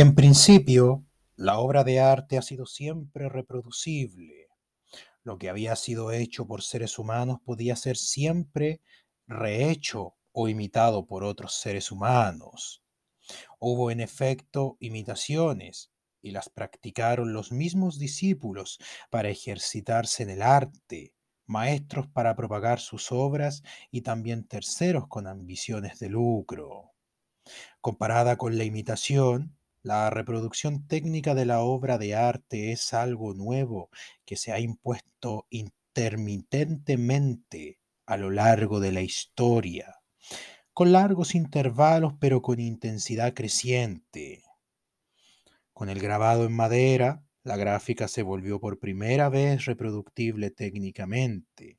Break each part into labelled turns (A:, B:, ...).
A: En principio, la obra de arte ha sido siempre reproducible. Lo que había sido hecho por seres humanos podía ser siempre rehecho o imitado por otros seres humanos. Hubo en efecto imitaciones y las practicaron los mismos discípulos para ejercitarse en el arte, maestros para propagar sus obras y también terceros con ambiciones de lucro. Comparada con la imitación, la reproducción técnica de la obra de arte es algo nuevo que se ha impuesto intermitentemente a lo largo de la historia, con largos intervalos pero con intensidad creciente. Con el grabado en madera, la gráfica se volvió por primera vez reproductible técnicamente.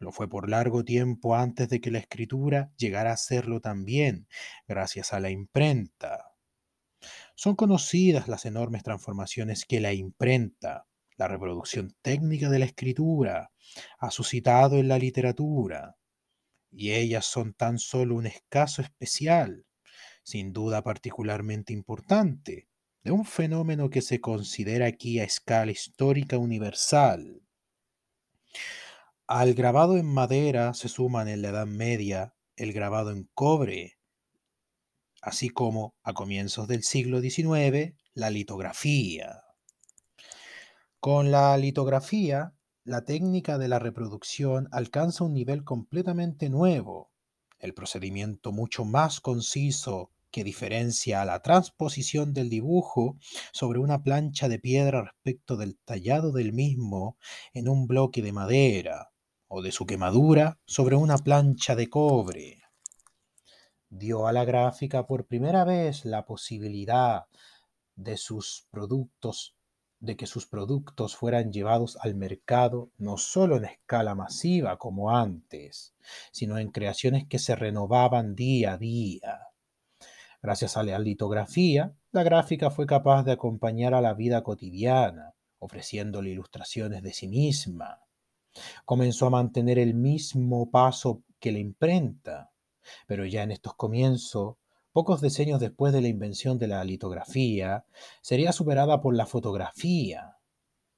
A: Lo fue por largo tiempo antes de que la escritura llegara a serlo también, gracias a la imprenta. Son conocidas las enormes transformaciones que la imprenta, la reproducción técnica de la escritura, ha suscitado en la literatura, y ellas son tan solo un escaso especial, sin duda particularmente importante, de un fenómeno que se considera aquí a escala histórica universal. Al grabado en madera se suman en la Edad Media el grabado en cobre, así como a comienzos del siglo XIX la litografía. Con la litografía, la técnica de la reproducción alcanza un nivel completamente nuevo, el procedimiento mucho más conciso que diferencia a la transposición del dibujo sobre una plancha de piedra respecto del tallado del mismo en un bloque de madera o de su quemadura sobre una plancha de cobre dio a la gráfica por primera vez la posibilidad de sus productos de que sus productos fueran llevados al mercado no solo en escala masiva como antes, sino en creaciones que se renovaban día a día. Gracias a la litografía, la gráfica fue capaz de acompañar a la vida cotidiana, ofreciéndole ilustraciones de sí misma. Comenzó a mantener el mismo paso que la imprenta, pero ya en estos comienzos, pocos decenios después de la invención de la litografía, sería superada por la fotografía.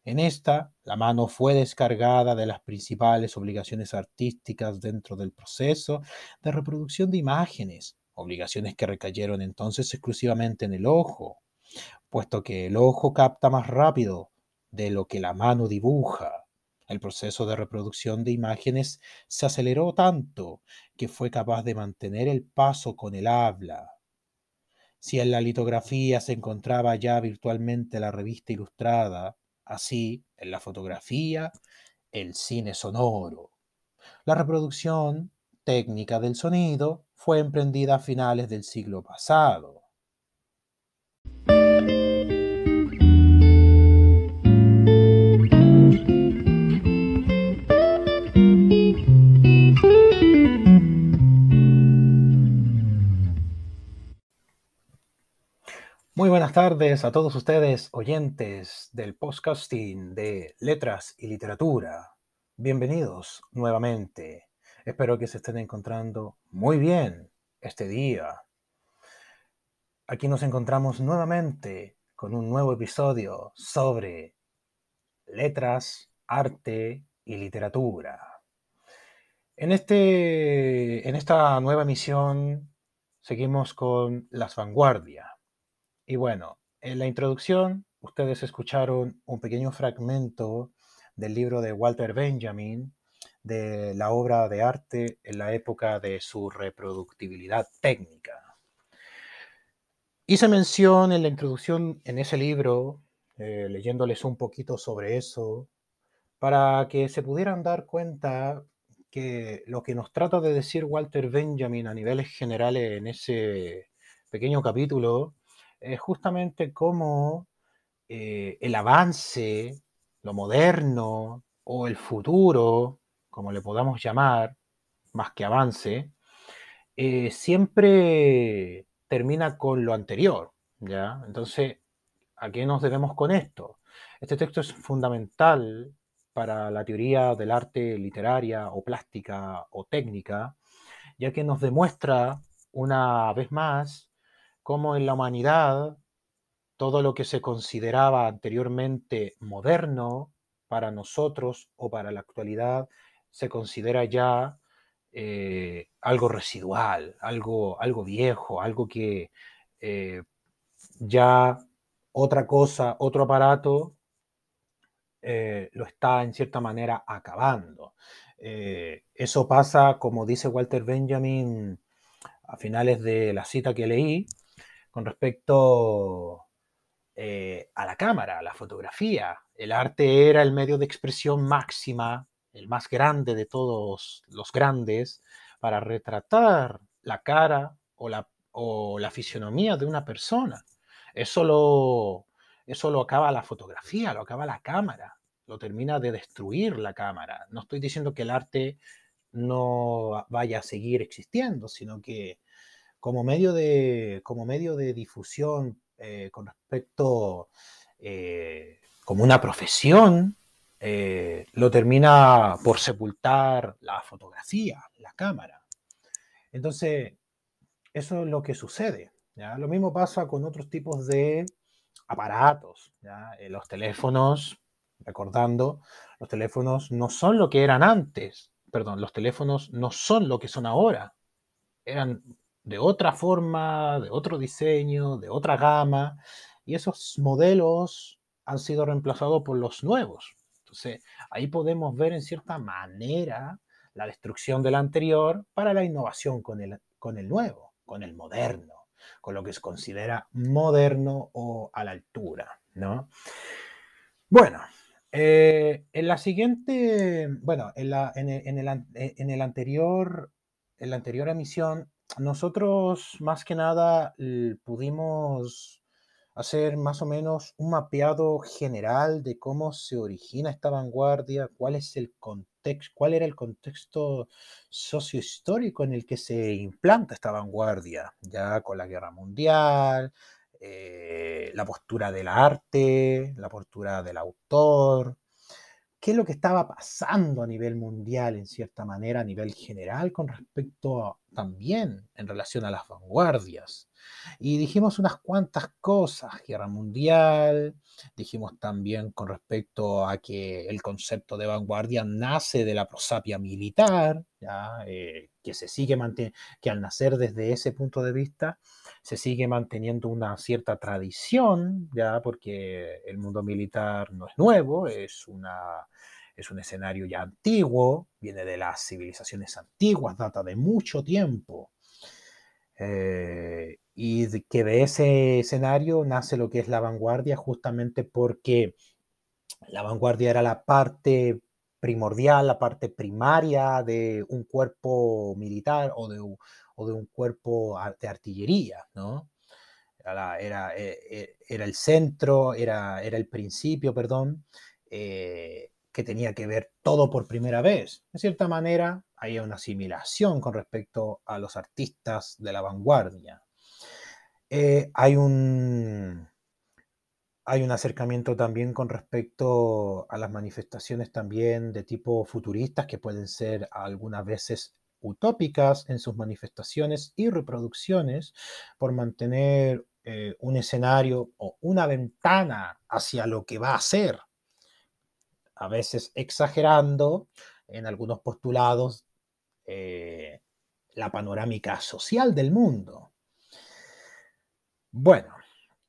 A: En esta, la mano fue descargada de las principales obligaciones artísticas dentro del proceso de reproducción de imágenes, obligaciones que recayeron entonces exclusivamente en el ojo, puesto que el ojo capta más rápido de lo que la mano dibuja. El proceso de reproducción de imágenes se aceleró tanto que fue capaz de mantener el paso con el habla. Si en la litografía se encontraba ya virtualmente la revista ilustrada, así en la fotografía el cine sonoro. La reproducción técnica del sonido fue emprendida a finales del siglo pasado. Buenas tardes a todos ustedes, oyentes del podcasting de Letras y Literatura. Bienvenidos nuevamente. Espero que se estén encontrando muy bien este día. Aquí nos encontramos nuevamente con un nuevo episodio sobre letras, arte y literatura. En, este, en esta nueva emisión seguimos con las vanguardias y bueno, en la introducción ustedes escucharon un pequeño fragmento del libro de Walter Benjamin de la obra de arte en la época de su reproductibilidad técnica. Hice mención en la introducción en ese libro, eh, leyéndoles un poquito sobre eso, para que se pudieran dar cuenta que lo que nos trata de decir Walter Benjamin a niveles generales en ese pequeño capítulo es justamente cómo eh, el avance, lo moderno o el futuro, como le podamos llamar, más que avance, eh, siempre termina con lo anterior, ¿ya? Entonces, ¿a qué nos debemos con esto? Este texto es fundamental para la teoría del arte literaria o plástica o técnica, ya que nos demuestra una vez más cómo en la humanidad todo lo que se consideraba anteriormente moderno para nosotros o para la actualidad se considera ya eh, algo residual, algo, algo viejo, algo que eh, ya otra cosa, otro aparato eh, lo está en cierta manera acabando. eso pasa, como dice Walter Benjamin a finales de la cita que leí, con respecto a la cámara, a la fotografía. El arte era el medio de expresión máxima el más grande de todos los grandes, para retratar la cara o la, o la fisionomía de una persona. Eso lo, eso lo acaba la fotografía, lo acaba la cámara, lo termina de destruir la cámara. No estoy diciendo que el arte no vaya a seguir existiendo, sino que como medio de, como medio de difusión eh, con respecto, eh, como una profesión, eh, lo termina por sepultar la fotografía, la cámara. Entonces, eso es lo que sucede. ¿ya? Lo mismo pasa con otros tipos de aparatos. ¿ya? Eh, los teléfonos, recordando, los teléfonos no son lo que eran antes. Perdón, los teléfonos no son lo que son ahora. Eran de otra forma, de otro diseño, de otra gama. Y esos modelos han sido reemplazados por los nuevos. Entonces, ahí podemos ver en cierta manera la destrucción del anterior para la innovación con el, con el nuevo, con el moderno, con lo que se considera moderno o a la altura, ¿no? Bueno, eh, en la siguiente, bueno, en, la, en, el, en, el, anterior, en la anterior emisión, nosotros más que nada pudimos hacer más o menos un mapeado general de cómo se origina esta vanguardia, cuál es el contexto, cuál era el contexto sociohistórico en el que se implanta esta vanguardia, ya con la guerra mundial, eh, la postura del arte, la postura del autor, qué es lo que estaba pasando a nivel mundial, en cierta manera, a nivel general, con respecto también en relación a las vanguardias. Y dijimos unas cuantas cosas, guerra mundial, dijimos también con respecto a que el concepto de vanguardia nace de la prosapia militar, ¿ya? Eh, que se sigue que al nacer desde ese punto de vista, se sigue manteniendo una cierta tradición, ya porque el mundo militar no es nuevo, es, una, es un escenario ya antiguo, viene de las civilizaciones antiguas, data de mucho tiempo. Eh, y que de ese escenario nace lo que es la vanguardia, justamente porque la vanguardia era la parte primordial, la parte primaria de un cuerpo militar o de, o de un cuerpo de artillería, ¿no? Era, era, eh, eh, era el centro, era, era, el principio, perdón, eh, que tenía que ver todo por primera vez. De cierta manera, hay una asimilación con respecto a los artistas de la vanguardia. Hay un hay un acercamiento también con respecto a las manifestaciones también de tipo futuristas que pueden ser algunas veces utópicas en sus manifestaciones y reproducciones por mantener eh, un escenario o una ventana hacia lo que va a ser, a veces exagerando en algunos postulados eh, la panorámica social del mundo. Bueno,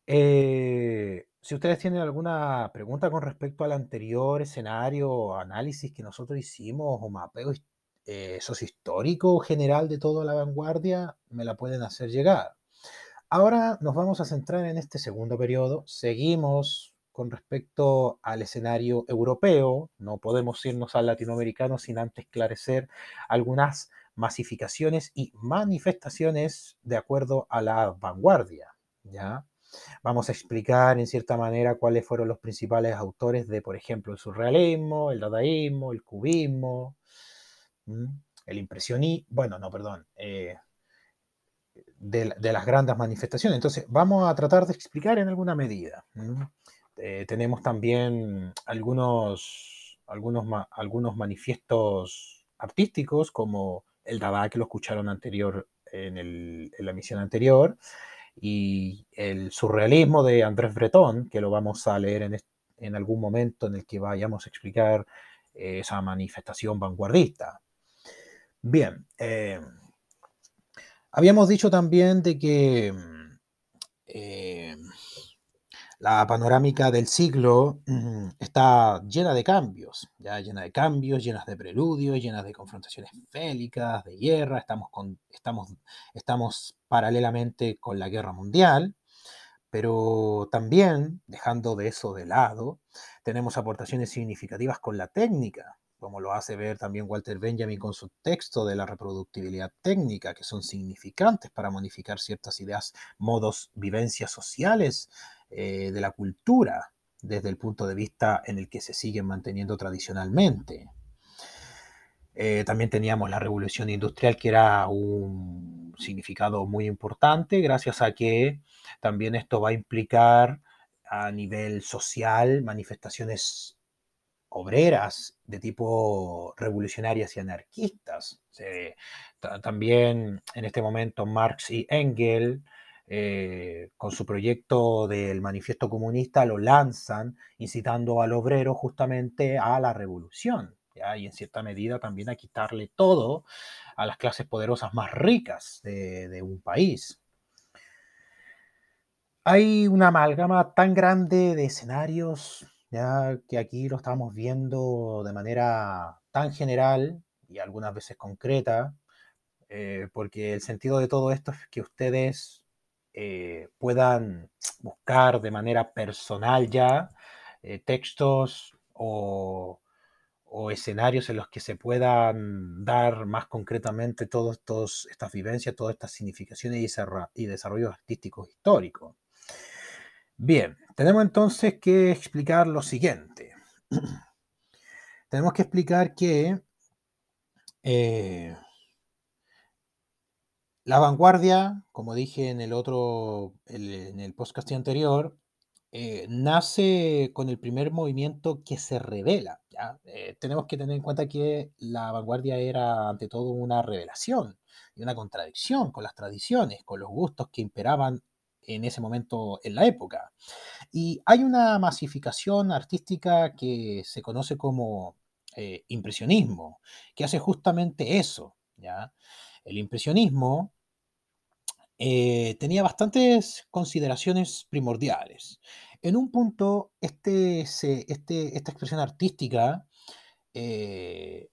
A: eh, si ustedes tienen alguna pregunta con respecto al anterior escenario análisis que nosotros hicimos o mapeo eh, sociohistórico general de toda la vanguardia, me la pueden hacer llegar. Ahora nos vamos a centrar en este segundo periodo. Seguimos con respecto al escenario europeo. No podemos irnos al latinoamericano sin antes esclarecer algunas masificaciones y manifestaciones de acuerdo a la vanguardia. ¿Ya? Vamos a explicar en cierta manera cuáles fueron los principales autores de, por ejemplo, el surrealismo, el dadaísmo, el cubismo, el impresionismo, bueno, no, perdón, eh, de, las grandes manifestaciones. Entonces, vamos a tratar de explicar en alguna medida. Eh, tenemos también algunos, algunos, algunos manifiestos artísticos, como el Dada, que lo escucharon anterior en, en la misión anterior, y el surrealismo de Andrés Breton, que lo vamos a leer en, en algún momento en el que vayamos a explicar eh, esa manifestación vanguardista. Bien, eh, habíamos dicho también de que eh, la panorámica del siglo mm, está llena de cambios, ya llena de cambios, llenas de preludios, llenas de confrontaciones félicas, de guerra, estamos, con, estamos, estamos paralelamente con la guerra mundial, pero también, dejando de eso de lado, tenemos aportaciones significativas con la técnica, como lo hace ver también Walter Benjamin con su texto de la reproductibilidad técnica, que son significantes para modificar ciertas ideas, modos, vivencias sociales eh, de la cultura, desde el punto de vista en el que se siguen manteniendo tradicionalmente. Eh, también teníamos la revolución industrial, que era un significado muy importante, gracias a que también esto va a implicar a nivel social manifestaciones obreras de tipo revolucionarias y anarquistas. también en este momento Marx y Engels, eh, con su proyecto del manifiesto comunista, lo lanzan incitando al obrero justamente a la revolución. y en cierta medida también a quitarle todo a las clases poderosas más ricas de un país. Hay una amalgama tan grande de escenarios ya que aquí lo estamos viendo de manera tan general y algunas veces concreta, eh, porque el sentido de todo esto es que ustedes eh, puedan buscar de manera personal ya eh, textos o, escenarios en los que se puedan dar más concretamente todas estas vivencias, todas estas significaciones y, y desarrollos artísticos históricos. Bien, tenemos entonces que explicar lo siguiente. tenemos que explicar que eh, la vanguardia, como dije en el otro, en el podcast anterior, eh, nace con el primer movimiento que se revela. Eh, tenemos que tener en cuenta que la vanguardia era ante todo una revelación y una contradicción con las tradiciones, con los gustos que imperaban en ese momento en la época. Y hay una masificación artística que se conoce como eh, impresionismo, que hace justamente eso. ¿ya? El impresionismo eh, tenía bastantes consideraciones primordiales. En un punto, este, este, esta expresión artística eh,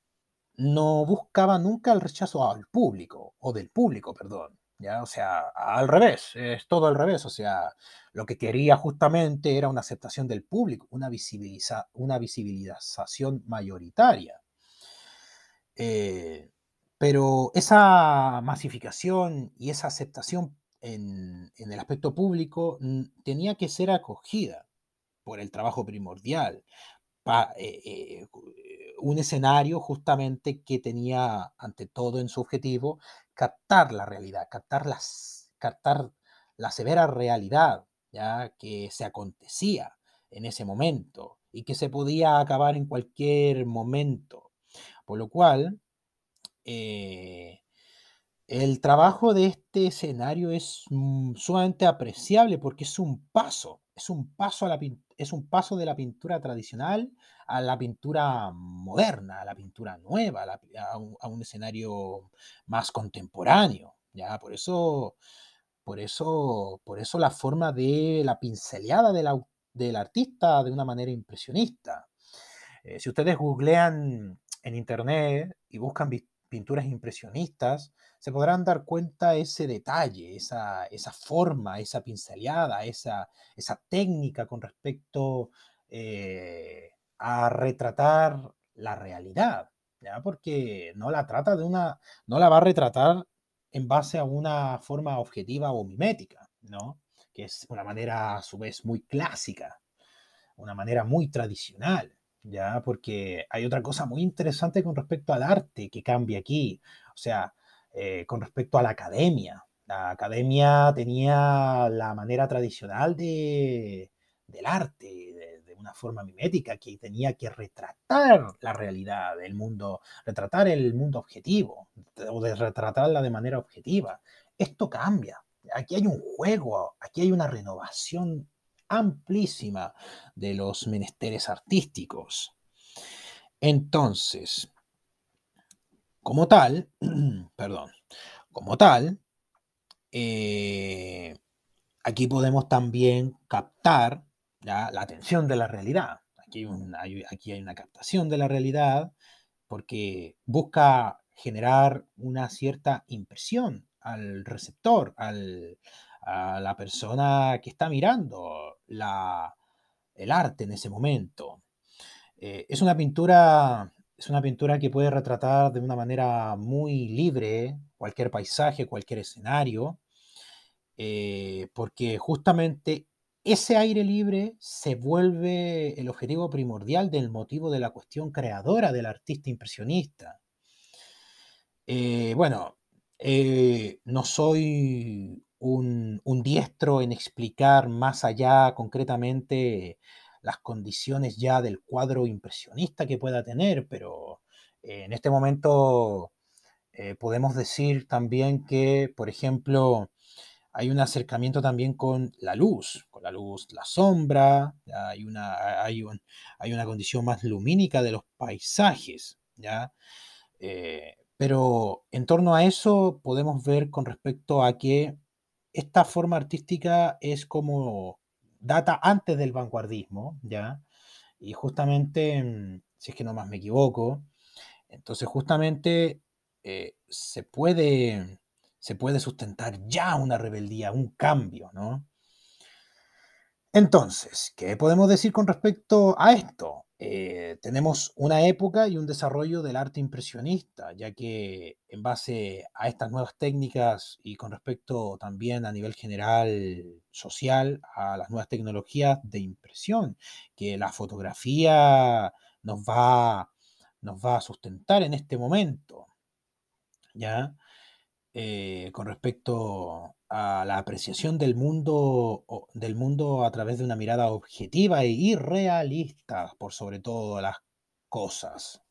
A: no buscaba nunca el rechazo al público, o del público, perdón. ¿ya? O sea, al revés, es todo al revés. O sea, lo que quería justamente era una aceptación del público, una, visibiliza, una visibilización mayoritaria. Eh, pero esa masificación y esa aceptación en, el aspecto público tenía que ser acogida por el trabajo primordial, eh, eh, un escenario justamente que tenía ante todo en su objetivo captar la realidad, captar, captar la severa realidad ya que se acontecía en ese momento y que se podía acabar en cualquier momento. Por lo cual, eh, el trabajo de este escenario es mm, sumamente apreciable porque es un paso, es un paso, a la, es un paso de la pintura tradicional a la pintura moderna, a la pintura nueva, a, un, escenario más contemporáneo. ¿ya? Por, eso, por, eso, por eso la forma de la pinceleada del artista de una manera impresionista. Eh, si ustedes googlean en internet y buscan pinturas impresionistas, se podrán dar cuenta ese detalle, esa, esa forma, esa pinceleada, esa, esa técnica con respecto eh, a retratar la realidad, ¿ya? Porque no la trata de una, no la va a retratar en base a una forma objetiva o mimética, ¿no? Que es una manera a su vez muy clásica, una manera muy tradicional, ¿ya? Porque hay otra cosa muy interesante con respecto al arte que cambia aquí, o sea, eh, con respecto a la academia. La academia tenía la manera tradicional de, del arte, una forma mimética que tenía que retratar la realidad del mundo, retratar el mundo objetivo, o de retratarla de manera objetiva. Esto cambia, Aquí hay un juego, aquí hay una renovación amplísima de los menesteres artísticos. Entonces, como tal, perdón, como tal, eh, aquí podemos también captar la atención de la realidad. Aquí aquí hay una captación de la realidad porque busca generar una cierta impresión al receptor, al, a la persona que está mirando la, el arte en ese momento. Eh, es una pintura es una pintura que puede retratar de una manera muy libre cualquier paisaje, cualquier escenario, eh, porque justamente ese aire libre se vuelve el objetivo primordial del motivo de la cuestión creadora del artista impresionista. Eh, bueno, no soy un, diestro en explicar más allá concretamente las condiciones ya del cuadro impresionista que pueda tener, pero eh, en este momento eh, podemos decir también que, por ejemplo, hay un acercamiento también con la luz, con la luz, la sombra, hay, una, hay, hay una condición más lumínica de los paisajes, ¿ya? Eh, pero en torno a eso podemos ver con respecto a que esta forma artística es como data antes del vanguardismo, ¿ya? Y justamente, mm, si es que no más me equivoco, entonces justamente eh, se, puede, se puede sustentar ya una rebeldía, un cambio, ¿no? Entonces, ¿qué podemos decir con respecto a esto? Eh, tenemos una época y un desarrollo del arte impresionista, ya que en base a estas nuevas técnicas y con respecto también a nivel general social a las nuevas tecnologías de impresión, que la fotografía nos va, nos va a sustentar en este momento, ¿ya? Eh, con respecto a la apreciación del mundo, del mundo a través de una mirada objetiva e irrealista, por sobre todo las cosas.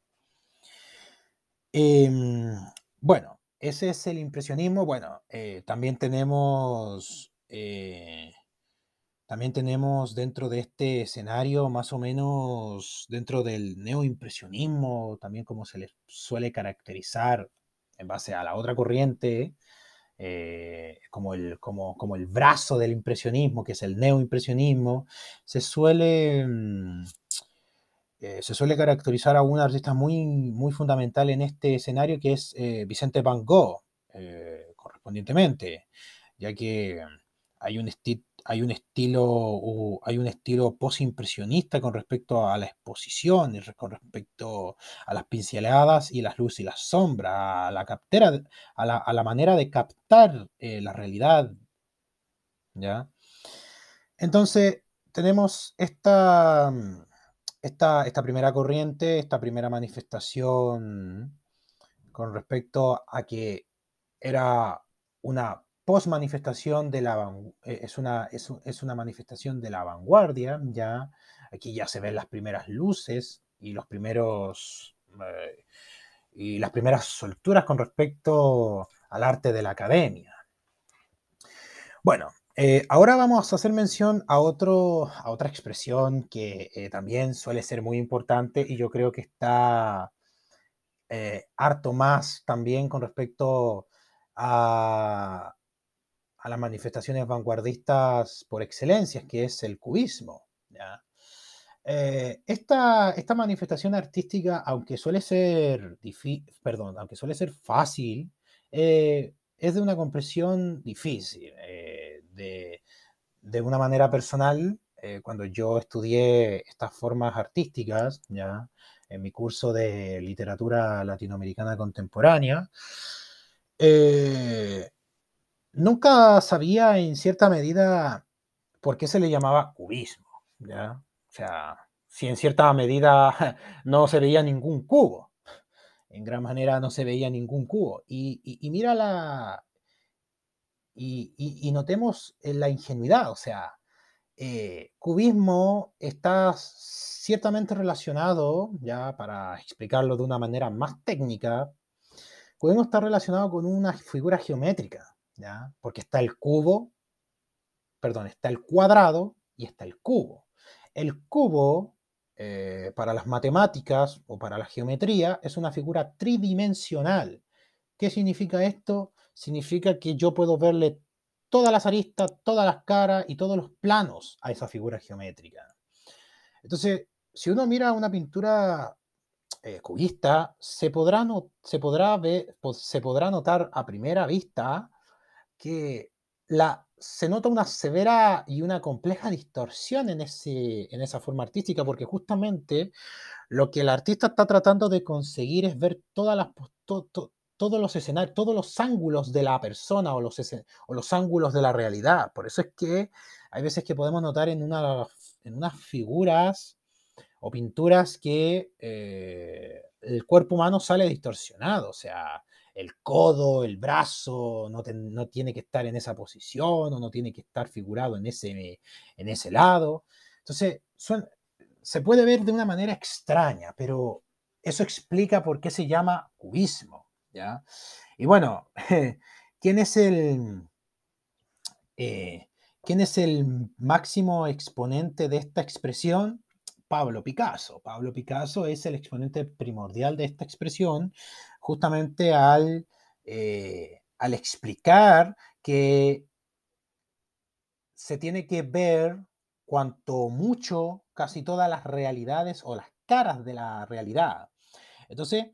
A: Em, bueno, ese es el impresionismo. Bueno, eh, también tenemos. Eh, también tenemos dentro de este escenario, más o menos dentro del neoimpresionismo, también como se le suele caracterizar en base a la otra corriente, eh, como, el, como, como, el brazo del impresionismo, que es el neoimpresionismo, se suele, mm, eh, se suele caracterizar a un artista muy, muy fundamental en este escenario, que es eh, Vicente Van Gogh, correspondientemente, ya que hay un, hay un estilo, hay un estilo posimpresionista con respecto a la exposición y con respecto a las pinceladas y las luces y las sombras, a la captera, a la, manera de captar eh, la realidad. ¿ya? Entonces, tenemos esta, esta, esta primera corriente, esta primera manifestación con respecto a que era una post-manifestación de la eh, es una, es, una manifestación de la vanguardia, ya aquí ya se ven las primeras luces y los primeros eh, y las primeras solturas con respecto al arte de la academia. Bueno, eh, ahora vamos a hacer mención a, otro, a otra expresión que también suele ser muy importante y yo creo que está harto más también con respecto a, a las manifestaciones vanguardistas por excelencia, que es el cubismo. Eh, esta, esta, manifestación artística, aunque suele ser perdón, aunque suele ser fácil, eh, es de una comprensión difícil. Eh, de, de, una manera personal, cuando yo estudié estas formas artísticas, ya en mi curso de literatura latinoamericana contemporánea, nunca sabía en cierta medida por qué se le llamaba cubismo, ¿ya? O sea, si en cierta medida no se veía ningún cubo, en gran manera no se veía ningún cubo. Y, mira la... Y, notemos la ingenuidad, o sea, eh, cubismo está ciertamente relacionado, ya para explicarlo de una manera más técnica, cubismo está relacionado con una figura geométrica, Porque está el cubo, perdón, está el cuadrado y está el cubo. El cubo, eh, para las matemáticas o para la geometría, es una figura tridimensional. ¿Qué significa esto? Significa que yo puedo verle todas las aristas, todas las caras y todos los planos a esa figura geométrica. Entonces, si uno mira una pintura eh, cubista, se podrá, no, se, podrá ver, se podrá notar a primera vista que la, se nota una severa y una compleja distorsión en, ese, en esa forma artística, porque justamente lo que el artista está tratando de conseguir es ver todas las, todos los escenarios, todos los ángulos de la persona o los, o los ángulos de la realidad. Por eso es que hay veces que podemos notar en, una, en unas figuras o pinturas que eh, el cuerpo humano sale distorsionado, o sea, el codo, el brazo, no, no, tiene que estar en esa posición o no tiene que estar figurado en ese, en ese lado. Entonces, se puede ver de una manera extraña, pero eso explica por qué se llama cubismo. ¿ya? Y bueno, ¿quién es el, eh, ¿quién es el máximo exponente de esta expresión? Pablo Picasso. Pablo Picasso es el exponente primordial de esta expresión, justamente al, eh, al explicar que se tiene que ver cuanto mucho casi todas las realidades o las caras de la realidad. Entonces,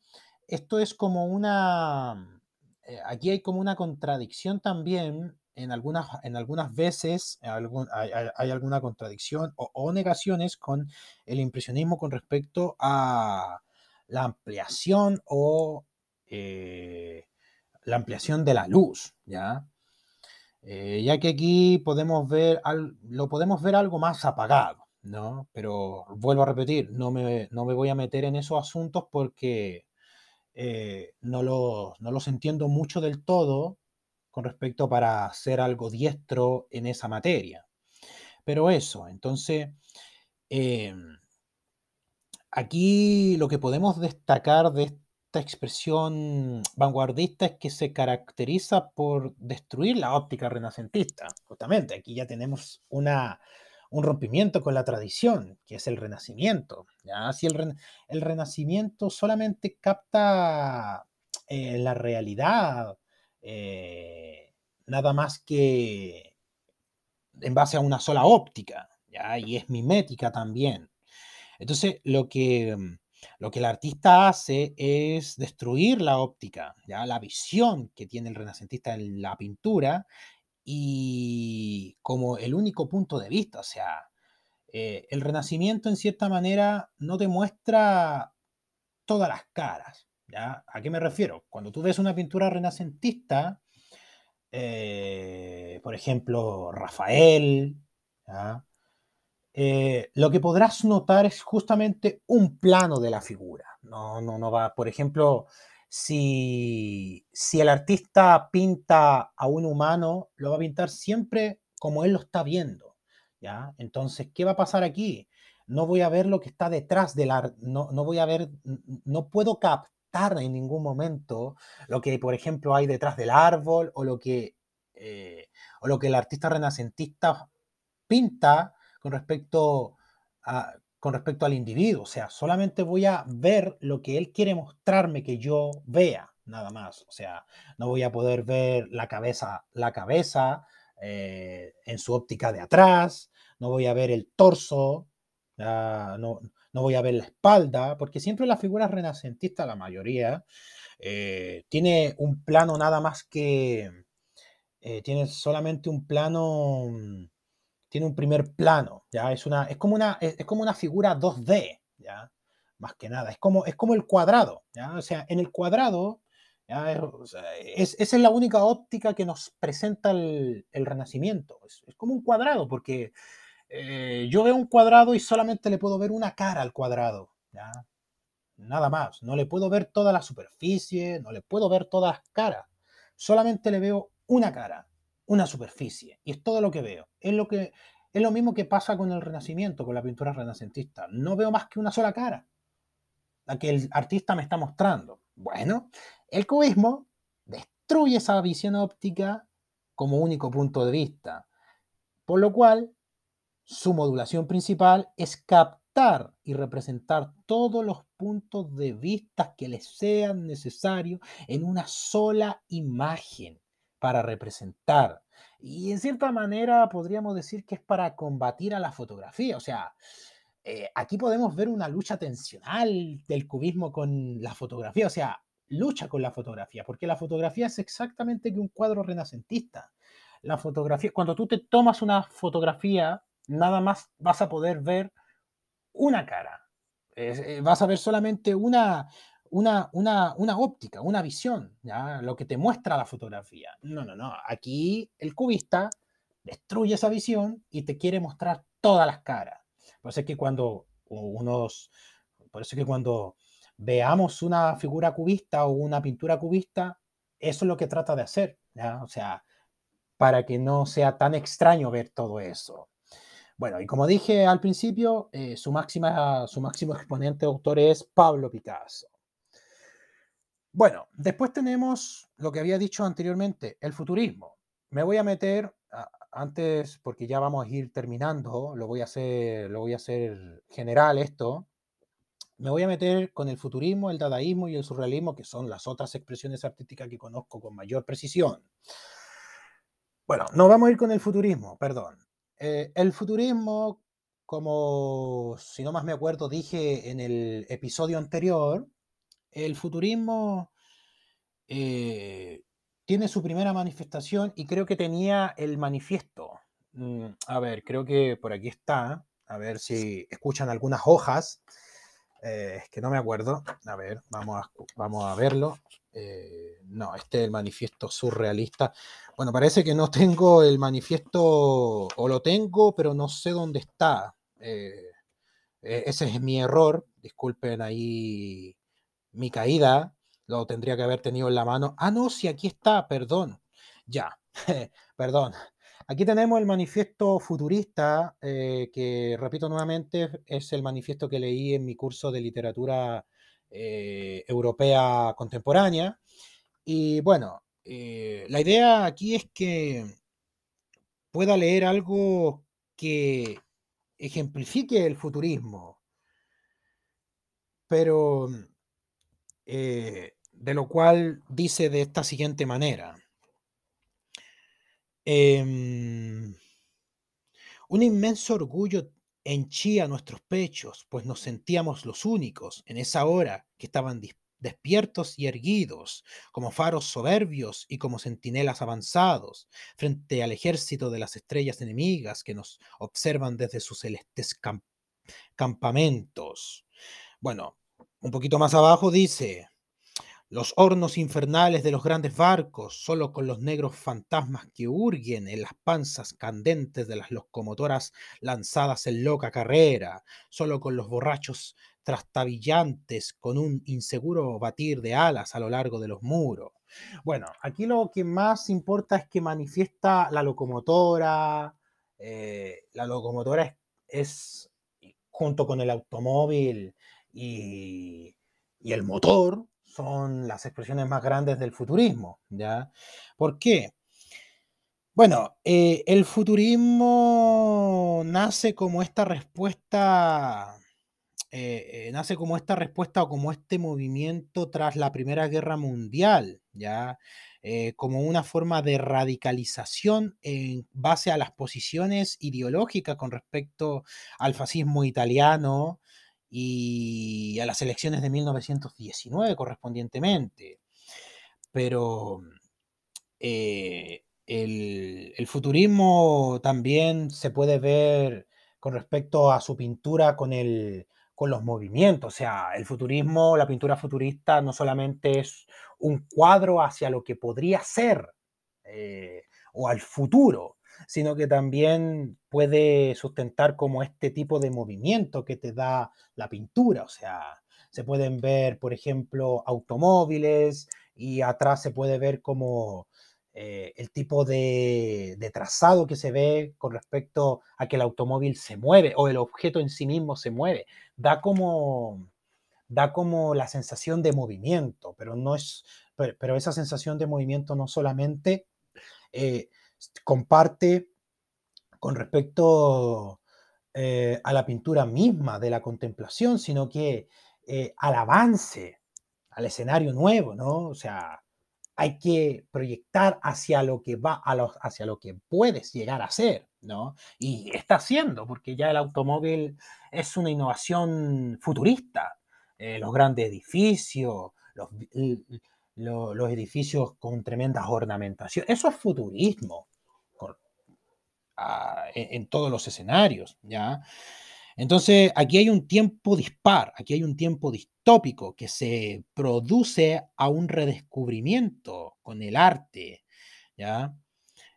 A: esto es como una, eh, aquí hay como una contradicción también, en algunas, en algunas veces hay, alguna contradicción o, negaciones con el impresionismo con respecto a la ampliación o eh, la ampliación de la luz, ¿ya? Eh, ya que aquí podemos ver, lo podemos ver algo más apagado, ¿no? Pero vuelvo a repetir, no me, no me voy a meter en esos asuntos porque eh, no, los, entiendo mucho del todo con respecto para ser algo diestro en esa materia. Pero eso, entonces, em, aquí lo que podemos destacar de esta expresión vanguardista es que se caracteriza por destruir la óptica renacentista. Justamente, aquí ya tenemos una, un rompimiento con la tradición, que es el renacimiento. ¿ya? Si el, el renacimiento solamente capta eh, la realidad, eh, nada más que en base a una sola óptica, ¿ya? y es mimética también. Entonces, lo que, lo que el artista hace es destruir la óptica, ¿ya? la visión que tiene el renacentista en la pintura, y como el único punto de vista. O sea, eh, el renacimiento en cierta manera no te muestra todas las caras. ¿Ya? ¿A qué me refiero? Cuando tú ves una pintura renacentista, eh, por ejemplo, Rafael, eh, lo que podrás notar es justamente un plano de la figura. No, no, no va, por ejemplo, si, el artista pinta a un humano, lo va a pintar siempre como él lo está viendo. ¿ya? Entonces, ¿qué va a pasar aquí? No voy a ver lo que está detrás del arte, no, no voy a ver, no puedo captar en ningún momento lo que, por ejemplo, hay detrás del árbol o lo que, eh, o lo que el artista renacentista pinta con respecto a, con respecto al individuo. O sea, solamente voy a ver lo que él quiere mostrarme que yo vea, nada más. O sea, no voy a poder ver la cabeza, la cabeza eh, en su óptica de atrás, no voy a ver el torso, no, no, voy a ver la espalda, porque siempre las figuras renacentistas, la mayoría, eh, tiene un plano nada más que, eh, tiene solamente un plano tiene un primer plano, ¿ya? Es, una, es, como, una, es, como una figura 2D, ¿ya? Más que nada, es como, es como el cuadrado, ¿ya? O sea, en el cuadrado, esa es la única óptica que nos presenta el Renacimiento, es, como un cuadrado, porque eh, yo veo un cuadrado y solamente le puedo ver una cara al cuadrado. Nada más, no le puedo ver toda la superficie, no le puedo ver todas las caras, solamente le veo una cara una superficie. Y es todo lo que veo. Es lo, que, es lo mismo que pasa con el Renacimiento, con la pintura renacentista. No veo más que una sola cara, la que el artista me está mostrando. Bueno, el cubismo destruye esa visión óptica como único punto de vista. Por lo cual, su modulación principal es captar y representar todos los puntos de vista que les sean necesarios en una sola imagen para representar. Y en cierta manera podríamos decir que es para combatir a la fotografía. O sea, eh, aquí podemos ver una lucha tensional del cubismo con la fotografía. O sea, lucha con la fotografía, porque la fotografía es exactamente que un cuadro renacentista. La fotografía, cuando tú te tomas una fotografía nada más vas a poder ver una cara. Eh, vas a ver solamente una, una, una, óptica, una visión, ¿ya? lo que te muestra la fotografía. No, no, no. Aquí el cubista destruye esa visión y te quiere mostrar todas las caras. Por eso es que cuando unos, por eso que cuando veamos una figura cubista o una pintura cubista, eso es lo que trata de hacer, ¿ya? O sea, para que no sea tan extraño ver todo eso. Bueno, y como dije al principio, eh, su, máximo exponente autor es Pablo Picasso. Bueno, después tenemos lo que había dicho anteriormente, el futurismo. Me voy a meter antes, porque ya vamos a ir terminando, lo voy a hacer, lo voy a hacer general esto. Me voy a meter con el futurismo, el dadaísmo y el surrealismo, que son las otras expresiones artísticas que conozco con mayor precisión. Bueno, no vamos a ir con el futurismo, perdón. Eh, el futurismo, como si no más me acuerdo, dije en el episodio anterior, el futurismo eh, tiene su primera manifestación y creo que tenía el manifiesto. Mm, a ver, creo que por aquí está. A ver si escuchan algunas hojas. Eh, es que no me acuerdo. A ver, vamos a, vamos a verlo. no, este es el manifiesto surrealista. Bueno, parece que no tengo el manifiesto, o lo tengo, pero no sé dónde está. Eh, e-, ese es mi error. Disculpen ahí mi caída. Lo tendría que haber tenido en la mano. Ah, no, sí, aquí está, perdón. Ya, perdón. Aquí tenemos el manifiesto futurista, eh, que repito nuevamente, es el manifiesto que leí en mi curso de literatura eh, europea contemporánea. Y bueno, eh, la idea aquí es que pueda leer algo que ejemplifique el futurismo, pero de lo cual dice de esta siguiente manera. Em, un inmenso orgullo henchía nuestros pechos, pues nos sentíamos los únicos en esa hora que estaban despiertos y erguidos, como faros soberbios y como centinelas avanzados, frente al ejército de las estrellas enemigas que nos observan desde sus celestes campamentos. Bueno, un poquito más abajo dice, los hornos infernales de los grandes barcos, solo con los negros fantasmas que hurguen en las panzas candentes de las locomotoras lanzadas en loca carrera, solo con los borrachos trastabillantes con un inseguro batir de alas a lo largo de los muros. Bueno, aquí lo que más importa es que manifiesta la locomotora. Eh, la locomotora es, junto con el automóvil y, el motor, son las expresiones más grandes del futurismo. ¿ya? ¿Por qué? Bueno, eh, el futurismo nace como esta respuesta eh, eh, nace como esta respuesta o como este movimiento tras la Primera Guerra Mundial, ¿ya? Como una forma de radicalización en base a las posiciones ideológicas con respecto al fascismo italiano y a las elecciones de 1919 correspondientemente. Pero el, el futurismo también se puede ver con respecto a su pintura con el, con los movimientos. O sea, el futurismo, la pintura futurista no solamente es un cuadro hacia lo que podría ser eh, o al futuro, sino que también puede sustentar como este tipo de movimiento que te da la pintura. O sea, se pueden ver, por ejemplo, automóviles y atrás se puede ver como eh, el tipo de, trazado que se ve con respecto a que el automóvil se mueve o el objeto en sí mismo se mueve. Da como, da como la sensación de movimiento, pero no es, pero, esa sensación de movimiento no solamente eh, comparte con respecto eh, a la pintura misma de la contemplación, sino que eh, al avance, al escenario nuevo, ¿no? O sea, hay que proyectar hacia lo que va, hacia lo que puedes llegar a ser, ¿no? Y está haciendo, porque ya el automóvil es una innovación futurista. Eh, los grandes edificios, los, los, edificios con tremendas ornamentaciones, eso es futurismo en, todos los escenarios, ¿ya? Entonces, aquí hay un tiempo dispar, aquí hay un tiempo distópico que se produce a un redescubrimiento con el arte, ¿ya?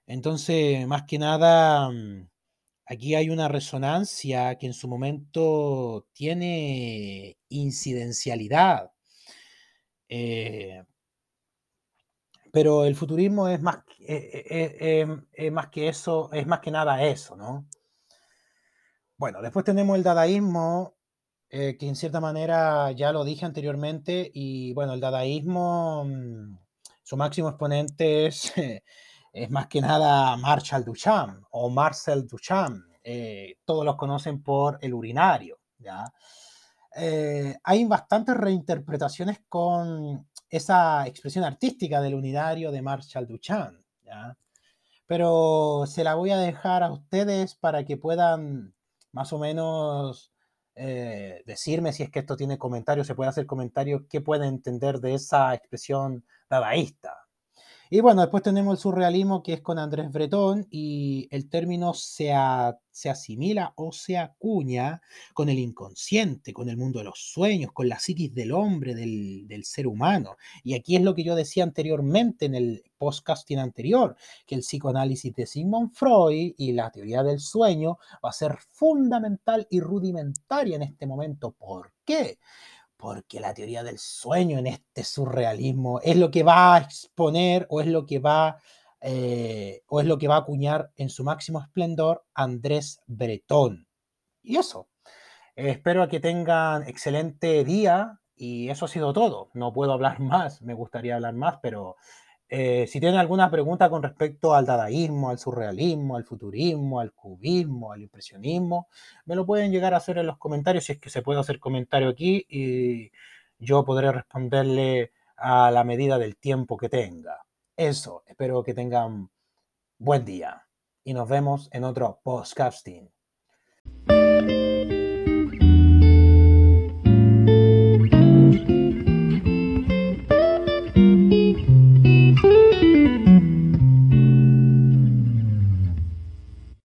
A: Entonces, más que nada, mm, aquí hay una resonancia que en su momento tiene incidencialidad. Eh, pero el futurismo es más, eh, eh, em, más que eso, es más que nada eso, ¿no? Bueno, después tenemos el dadaísmo, que en cierta manera ya lo dije anteriormente, y bueno, el dadaísmo, mm, su máximo exponente es, es más que nada Marshall Duchamp o Marcel Duchamp. todos los conocen por el urinario, ¿ya? hay bastantes reinterpretaciones con esa expresión artística del unitario de Marshall Duchamp. ¿ya? Pero se la voy a dejar a ustedes para que puedan más o menos eh, decirme si es que esto tiene comentarios, se puede hacer comentarios, qué pueden entender de esa expresión dadaísta. Y bueno, después tenemos el surrealismo que es con Andrés Breton y el término se, se asimila o se acuña con el inconsciente, con el mundo de los sueños, con la psiquis del hombre, del, del ser humano. Y aquí es lo que yo decía anteriormente en el podcasting anterior, que el psicoanálisis de Sigmund Freud y la teoría del sueño va a ser fundamental y rudimentaria en este momento. ¿Por qué? Porque la teoría del sueño en este surrealismo es lo que va a exponer o es lo que va eh, o es lo que va a acuñar en su máximo esplendor Andrés Bretón. Y eso. espero que tengan excelente día y eso ha sido todo. No puedo hablar más, me gustaría hablar más, pero eh, si tienen alguna pregunta con respecto al dadaísmo, al surrealismo, al futurismo, al cubismo, al impresionismo, me lo pueden llegar a hacer en los comentarios si es que se puede hacer comentario aquí y yo podré responderle a la medida del tiempo que tenga. Eso, espero que tengan buen día y nos vemos en otro podcasting.